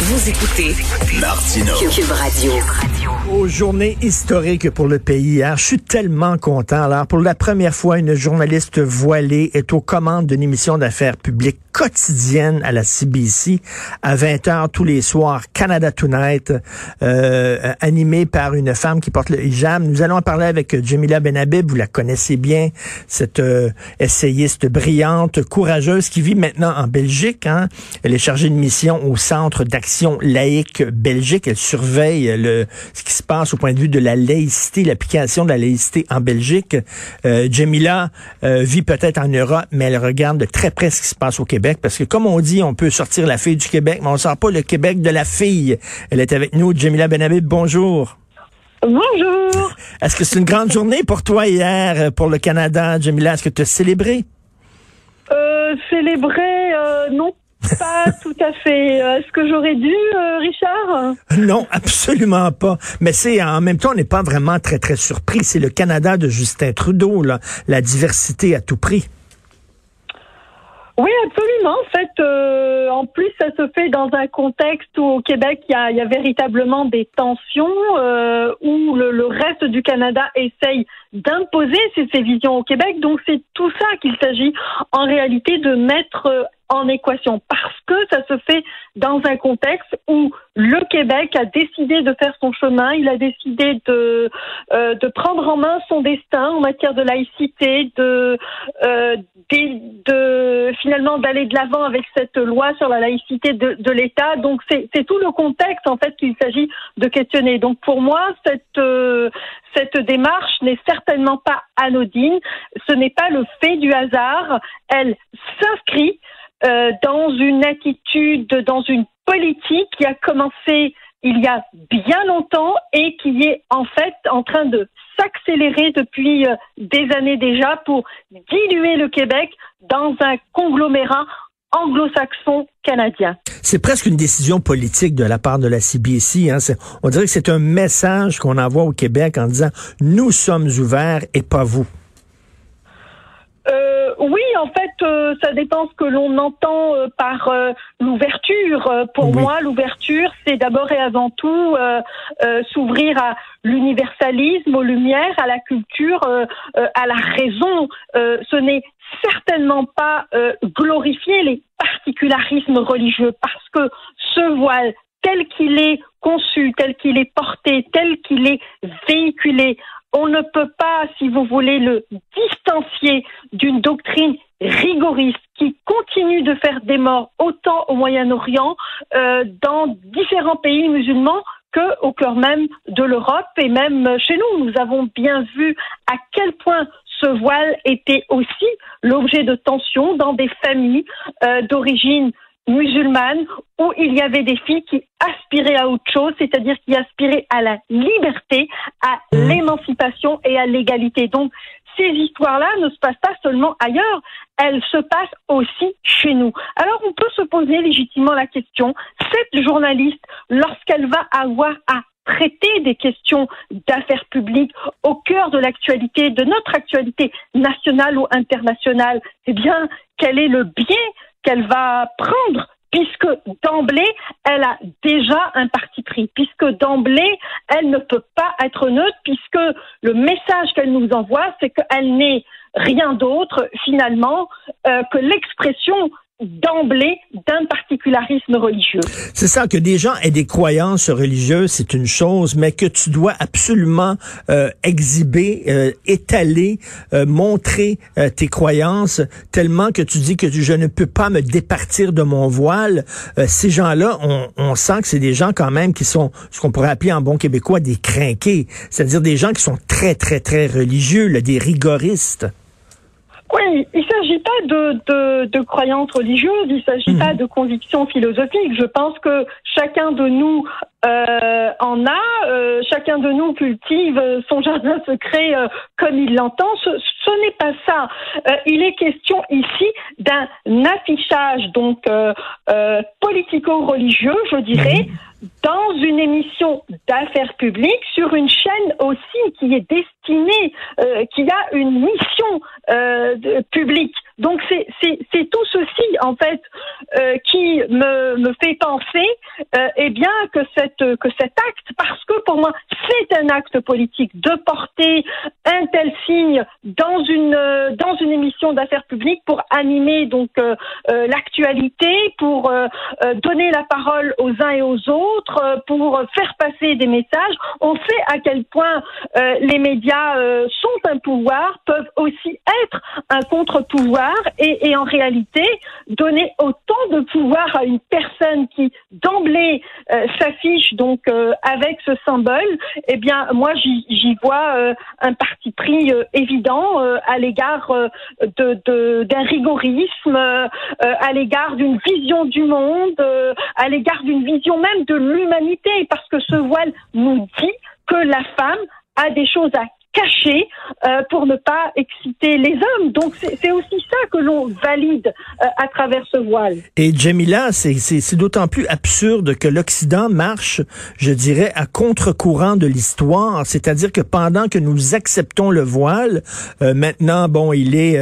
Vous écoutez Martineau. Cube Radio. Aux journées historiques pour le pays hier, je suis tellement content. Alors, pour la première fois, une journaliste voilée est aux commandes d'une émission d'affaires publiques quotidienne à la CBC à 20h tous les soirs, Canada Tonight, euh, animée par une femme qui porte le hijab. Nous allons en parler avec Jamila Benhabib, vous la connaissez bien, cette euh, essayiste brillante, courageuse qui vit maintenant en Belgique. Hein. Elle est chargée de mission au Centre d'action laïque Belgique. Elle surveille le, ce qui se passe au point de vue de la laïcité, l'application de la laïcité en Belgique. Euh, Jamila euh, vit peut-être en Europe, mais elle regarde de très près ce qui se passe au Québec parce que comme on dit, on peut sortir la fille du Québec, mais on ne sort pas le Québec de la fille. Elle est avec nous, Jamila Benhabib, bonjour. Bonjour. Est-ce que c'est une grande journée pour toi hier, euh, pour le Canada, Jamila? Est-ce que tu as célébré? Euh, célébrer, euh, non, pas tout à fait. Euh, est-ce que j'aurais dû, Richard? Non, absolument pas. Mais c'est en même temps, on n'est pas vraiment très, très surpris. C'est le Canada de Justin Trudeau, là. la diversité à tout prix. Oui, absolument. En fait, euh, en plus, ça se fait dans un contexte où au Québec, il y a, y a véritablement des tensions, euh, où le, le, reste du Canada essaye d'imposer ses, ses, visions au Québec. Donc, c'est tout ça qu'il s'agit en réalité de mettre en équation parce que ça se fait dans un contexte où le Québec a décidé de faire son chemin, il a décidé de euh, de prendre en main son destin en matière de laïcité, de euh, de, de finalement d'aller de l'avant avec cette loi sur la laïcité de, de l'État. Donc c'est tout le contexte en fait qu'il s'agit de questionner. Donc pour moi cette euh, cette démarche n'est certainement pas anodine. Ce n'est pas le fait du hasard. Elle s'inscrit euh, dans une attitude, dans une politique qui a commencé il y a bien longtemps et qui est en fait en train de s'accélérer depuis euh, des années déjà pour diluer le Québec dans un conglomérat anglo-saxon canadien. C'est presque une décision politique de la part de la CBC. Hein. On dirait que c'est un message qu'on envoie au Québec en disant nous sommes ouverts et pas vous. En fait, euh, ça dépend ce que l'on entend euh, par euh, l'ouverture. Euh, pour oui. moi, l'ouverture, c'est d'abord et avant tout s'ouvrir à l'universalisme, aux lumières, à la culture, à la raison. ce n'est certainement pas glorifier les particularismes religieux parce que ce voile tel qu'il est conçu, tel qu'il est porté, tel qu'il est véhiculé, on ne peut pas, si vous voulez, le distancier d'une doctrine rigoriste qui continue de faire des morts autant au Moyen-Orient, euh, dans différents pays musulmans qu'au cœur même de l'Europe et même chez nous. Nous avons bien vu à quel point ce voile était aussi l'objet de tensions dans des familles euh, d'origine musulmane où il y avait des filles qui aspiraient à autre chose, c'est-à-dire qui aspiraient à la liberté, à mmh. l'émancipation et à l'égalité. Donc, ces histoires-là ne se passent pas seulement ailleurs, elles se passent aussi chez nous. Alors, on peut se poser légitimement la question, cette journaliste, lorsqu'elle va avoir à traiter des questions d'affaires publiques au cœur de l'actualité, de notre actualité nationale ou internationale, eh bien, quel est le biais qu'elle va prendre puisque d'emblée, elle a déjà un parti pris, puisque d'emblée, elle ne peut pas être neutre, puisque le message qu'elle nous envoie, c'est qu'elle n'est rien d'autre, finalement, euh, que l'expression d'emblée d'un particularisme religieux. C'est ça, que des gens aient des croyances religieuses, c'est une chose, mais que tu dois absolument euh, exhiber, euh, étaler, euh, montrer euh, tes croyances, tellement que tu dis que je ne peux pas me départir de mon voile. Euh, ces gens-là, on, on, sent que c'est des gens quand même qui sont ce qu'on pourrait appeler en bon québécois des crinqués, c'est-à-dire des gens qui sont très, très, très religieux, là, des rigoristes. Oui, il ne s'agit pas de, de, de, croyances religieuses, il ne s'agit mmh. pas de convictions philosophiques. Je pense que chacun de nous euh, en a, euh, chacun de nous cultive son jardin secret euh, comme il l'entend. Ce, ce n'est pas ça. Euh, il est question ici d'un affichage donc politico-religieux, je dirais. Mmh dans une émission d'affaires publiques sur une chaîne aussi qui est destinée, euh, qui a une mission euh, publique. Donc c'est tout ceci en fait euh, qui me, me fait penser euh, eh bien que cette que cet acte parce que pour moi c'est un acte politique de porter un tel signe dans une euh, dans une émission d'affaires publiques pour animer donc euh, l'actualité pour donner la parole aux uns et aux autres pour faire passer des messages. On sait à quel point les médias un pouvoir peuvent aussi être un contre-pouvoir et, en réalité, donner autant de pouvoir à une personne qui d'emblée euh, s'affiche donc euh, avec ce symbole, eh bien, moi, j'y vois euh, un parti pris évident à l'égard de d'un rigorisme, à l'égard d'une vision du monde, à l'égard d'une vision même de l'humanité, parce que ce voile nous dit que la femme a des choses à caché euh, pour ne pas exciter les hommes. Donc c'est aussi ça que l'on valide euh, à travers ce voile. Et Jamila, c'est d'autant plus absurde que l'Occident marche, je dirais, à contre-courant de l'histoire. C'est-à-dire que pendant que nous acceptons le voile, euh, maintenant, bon, il est,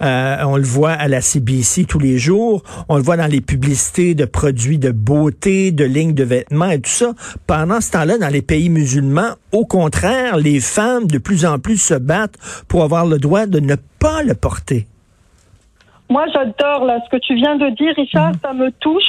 on le voit à la CBC tous les jours, on le voit dans les publicités de produits de beauté, de lignes de vêtements et tout ça. Pendant ce temps-là, dans les pays musulmans, au contraire, les femmes de plus en plus se battent pour avoir le droit de ne pas le porter. Moi, j'adore là ce que tu viens de dire, Richard, mhm. ça me touche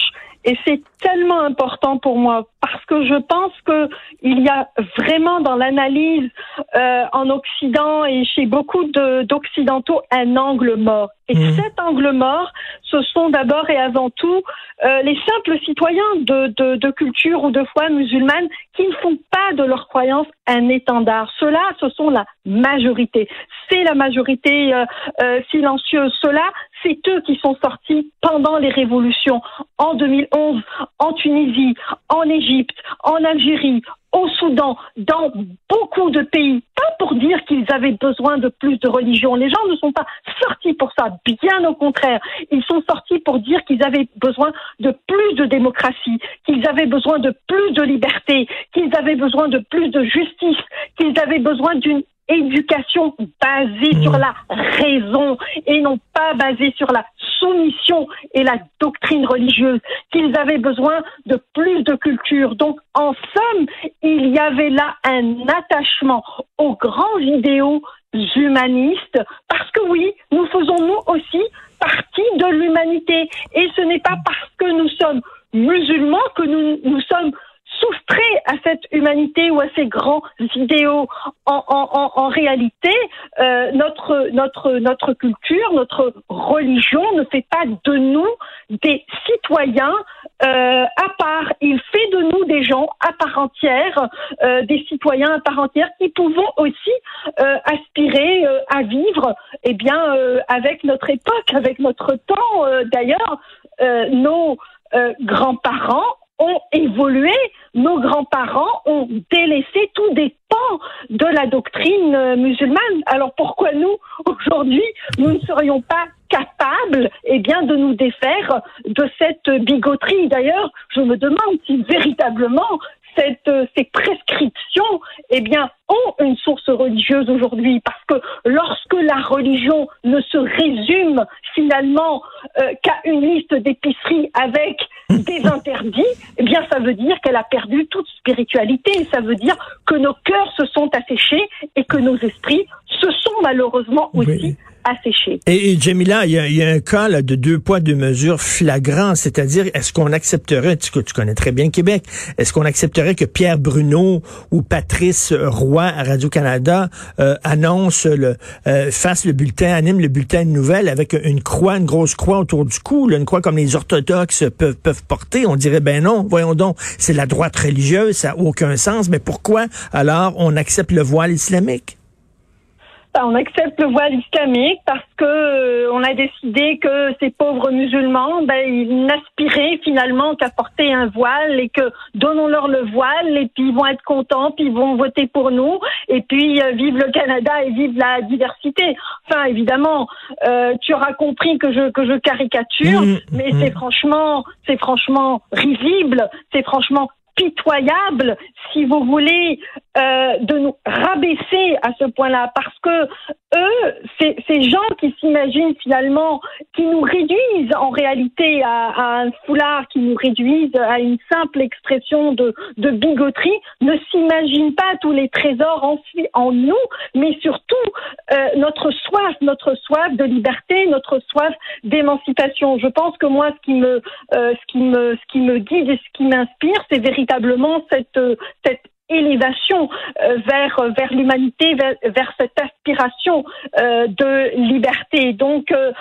et c'est tellement important pour moi parce que je pense que il y a vraiment dans l'analyse euh, en Occident et chez beaucoup d'occidentaux un angle mort. Et mmh. cet angle mort, ce sont d'abord et avant tout euh, les simples citoyens de, de, de, culture ou de foi musulmane qui ne font pas de leur croyance un étendard. Cela, ce sont la majorité. C'est la majorité euh, euh silencieuse. Cela, c'est eux qui sont sortis pendant les révolutions en 2011, en Tunisie, en Égypte, en Algérie, au Soudan, dans beaucoup de pays, pas pour dire qu'ils avaient besoin de plus de religion. Les gens ne sont pas sortis pour ça, bien au contraire. Ils sont sortis pour dire qu'ils avaient besoin de plus de démocratie, qu'ils avaient besoin de plus de liberté, qu'ils avaient besoin de plus de justice, qu'ils avaient besoin d'une éducation basée sur mmh. la raison et non pas basée sur la soumission et la doctrine religieuse, qu'ils avaient besoin de plus de culture. Donc, en somme, il y avait là un attachement aux grands idéaux humanistes, parce que oui, nous faisons nous aussi partie de l'humanité. Et ce n'est pas parce que nous sommes musulmans que nous, nous sommes soustrait à cette humanité à ces grands idéaux. En, réalité, euh, notre, notre, notre culture, notre religion ne fait pas de nous des citoyens euh, à part. Il fait de nous des gens à part entière, euh, des citoyens à part entière qui pouvons aussi aspirer à vivre eh bien, avec notre époque, avec notre temps. D'ailleurs, nos grands-parents ont évolué, nos grands-parents ont délaissé, tout dépend de la doctrine euh, musulmane. Alors pourquoi nous, aujourd'hui, nous ne serions pas capables eh de nous défaire de cette bigoterie? D'ailleurs, je me demande si véritablement cette, euh, ces prescriptions eh bien, ont une source religieuse aujourd'hui. Parce que lorsque la religion ne se résume finalement euh, qu'à une liste d'épicerie avec des interdits, eh bien, ça veut dire qu'elle a perdu toute spiritualité. Ça veut dire que nos cœurs se sont asséchés et que nos esprits se sont malheureusement aussi Et, Jamila, il y, a, un cas là, de deux poids, deux mesures flagrant, c'est-à-dire est-ce qu'on accepterait, tu, connais très bien Québec, est-ce qu'on accepterait que Pierre Bruno ou Patrice Roy à Radio-Canada euh, annonce le, euh, fasse le bulletin, anime le bulletin de nouvelles avec une croix, une grosse croix autour du cou, une croix comme les orthodoxes peuvent, peuvent porter? On dirait, ben non, voyons donc, c'est la droite religieuse, ça n'a aucun sens, mais pourquoi alors on accepte le voile islamique? On accepte le voile islamique parce que euh, on a décidé que ces pauvres musulmans, ben, ils n'aspiraient finalement qu'à porter un voile et que donnons-leur le voile et puis ils vont être contents, puis ils vont voter pour nous et puis euh, vive le Canada et vive la diversité. Enfin, évidemment, euh, tu auras compris que je que je caricature, mmh, mais mmh. c'est franchement c'est franchement risible, c'est franchement pitoyable, si vous voulez, euh, de nous rabaisser à ce point-là, parce que eux, ces gens qui s'imaginent finalement, qui nous réduisent en réalité à, un foulard, qui nous réduisent à une simple expression de, bigoterie, ne s'imaginent pas tous les trésors en, en nous, mais surtout euh, notre soif, notre soif de liberté, notre soif d'émancipation. Je pense que moi, ce qui me, euh, ce qui me, ce qui me guide et ce qui m'inspire, c'est véritablement cette, cette élévation euh, vers vers l'humanité, vers, cette aspiration euh, de liberté. Donc, euh,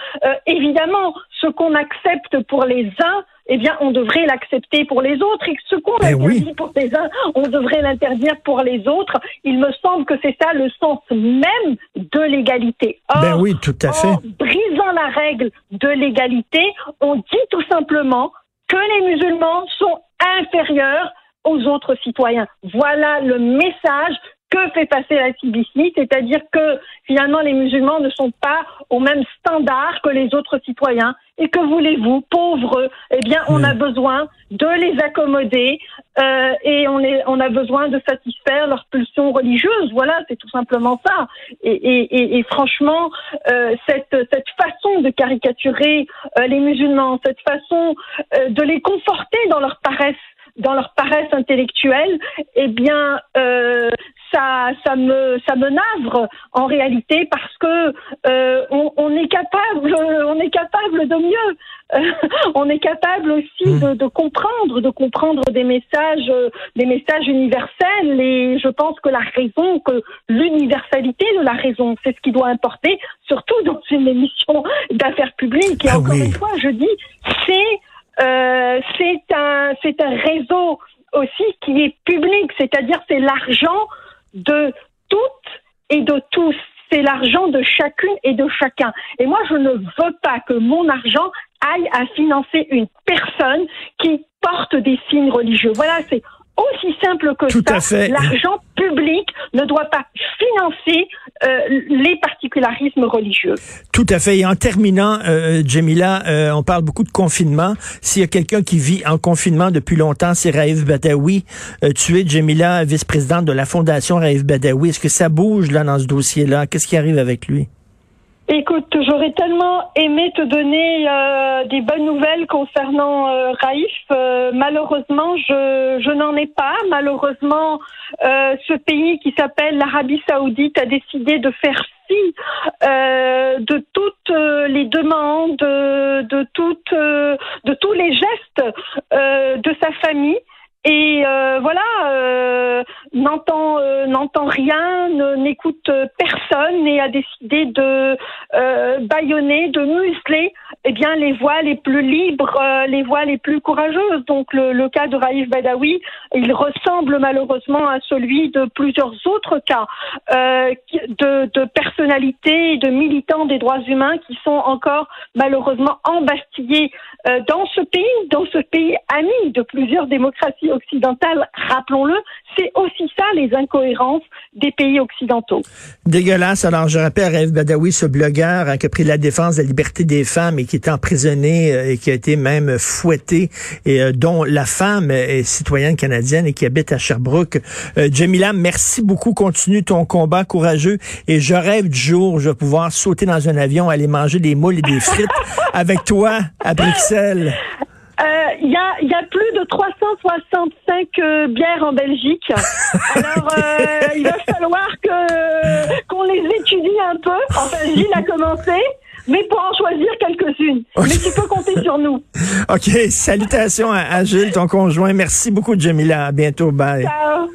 évidemment, ce qu'on accepte pour les uns, eh bien, on devrait l'accepter pour les autres. Et ce qu'on ben interdit pour les uns, on devrait l'interdire pour les autres. Il me semble que c'est ça le sens même de l'égalité. Ben oui, tout à fait. En brisant la règle de l'égalité, on dit tout simplement que les musulmans sont inférieurs aux autres citoyens. Voilà le message que fait passer la CBC, c'est-à-dire que finalement les musulmans ne sont pas au même standard que les autres citoyens et que voulez-vous, pauvres, eh bien on a besoin de les accommoder euh, et on, est, on a besoin de satisfaire leurs pulsions religieuses. Voilà, c'est tout simplement ça. Et, et, et, franchement, euh, cette, cette façon de caricaturer euh, les musulmans, cette façon de les conforter dans leur paresse, dans leur paresse intellectuelle, eh bien, euh, ça, ça me, ça me navre en réalité parce que euh, on, on, est capable, on est capable de mieux. on est capable aussi hmm. de, de, comprendre, de comprendre des messages, des messages universels. Et je pense que la raison, que l'universalité de la raison, c'est ce qui doit importer, surtout dans une émission d'affaires publiques. Et ah encore une fois, je dis, c'est euh, c'est un c'est un réseau aussi qui est public, c'est-à-dire c'est l'argent de toutes et de tous. C'est l'argent de chacune et de chacun. Et moi, je ne veux pas que mon argent aille à financer une personne qui porte des signes religieux. Voilà, c'est aussi simple que Tout ça. L'argent public ne doit pas financer euh, les particularismes religieux. Tout à fait. Et en terminant, euh, Jamila, euh, on parle beaucoup de confinement. S'il y a quelqu'un qui vit en confinement depuis longtemps, c'est Raif Badawi. Euh, tu es, Jamila, vice-présidente de la Fondation Raif Badawi. Est-ce que ça bouge là dans ce dossier-là? Qu'est-ce qui arrive avec lui? Écoute, j'aurais tellement aimé te donner euh, des bonnes nouvelles concernant euh, Raif. Euh, malheureusement, je, je n'en ai pas. Malheureusement, euh, ce pays qui s'appelle l'Arabie Saoudite a décidé de faire fi de toutes les demandes, de toutes, de tous les gestes de sa famille. Et voilà, n'entend euh, n'entend rien, n'écoute personne et a décidé de euh, bâillonner, de museler eh bien les voix les plus libres, euh, les voix les plus courageuses. Donc le, cas de Raif Badawi, il ressemble malheureusement à celui de plusieurs autres cas euh, de, personnalités de militants des droits humains qui sont encore malheureusement embastillés euh, dans ce pays, dans ce pays ami de plusieurs démocraties occidentales, rappelons-le, c'est aussi ça les incohérences des pays occidentaux. Dégueulasse. Alors je rappelle Raif Badawi, ce blogueur hein, qui a pris la défense de la liberté des femmes et qui est emprisonné euh, et qui a été même fouetté et euh, dont la femme est citoyenne canadienne et qui habite à Sherbrooke. Jamila, merci beaucoup. Continue ton combat courageux et je rêve du jour où je vais pouvoir sauter dans un avion, aller manger des moules et des frites avec toi à Bruxelles. Il euh, y, a, y, a, plus de 365 euh, bières en Belgique. Alors, euh, il va falloir que qu'on les étudie un peu. Enfin, Gilles a commencé, mais pour en choisir quelques-unes. Mais tu peux compter sur nous. OK. Salutations à, à Gilles, ton conjoint. Merci beaucoup, Jamila. À bientôt. Bye. Ciao.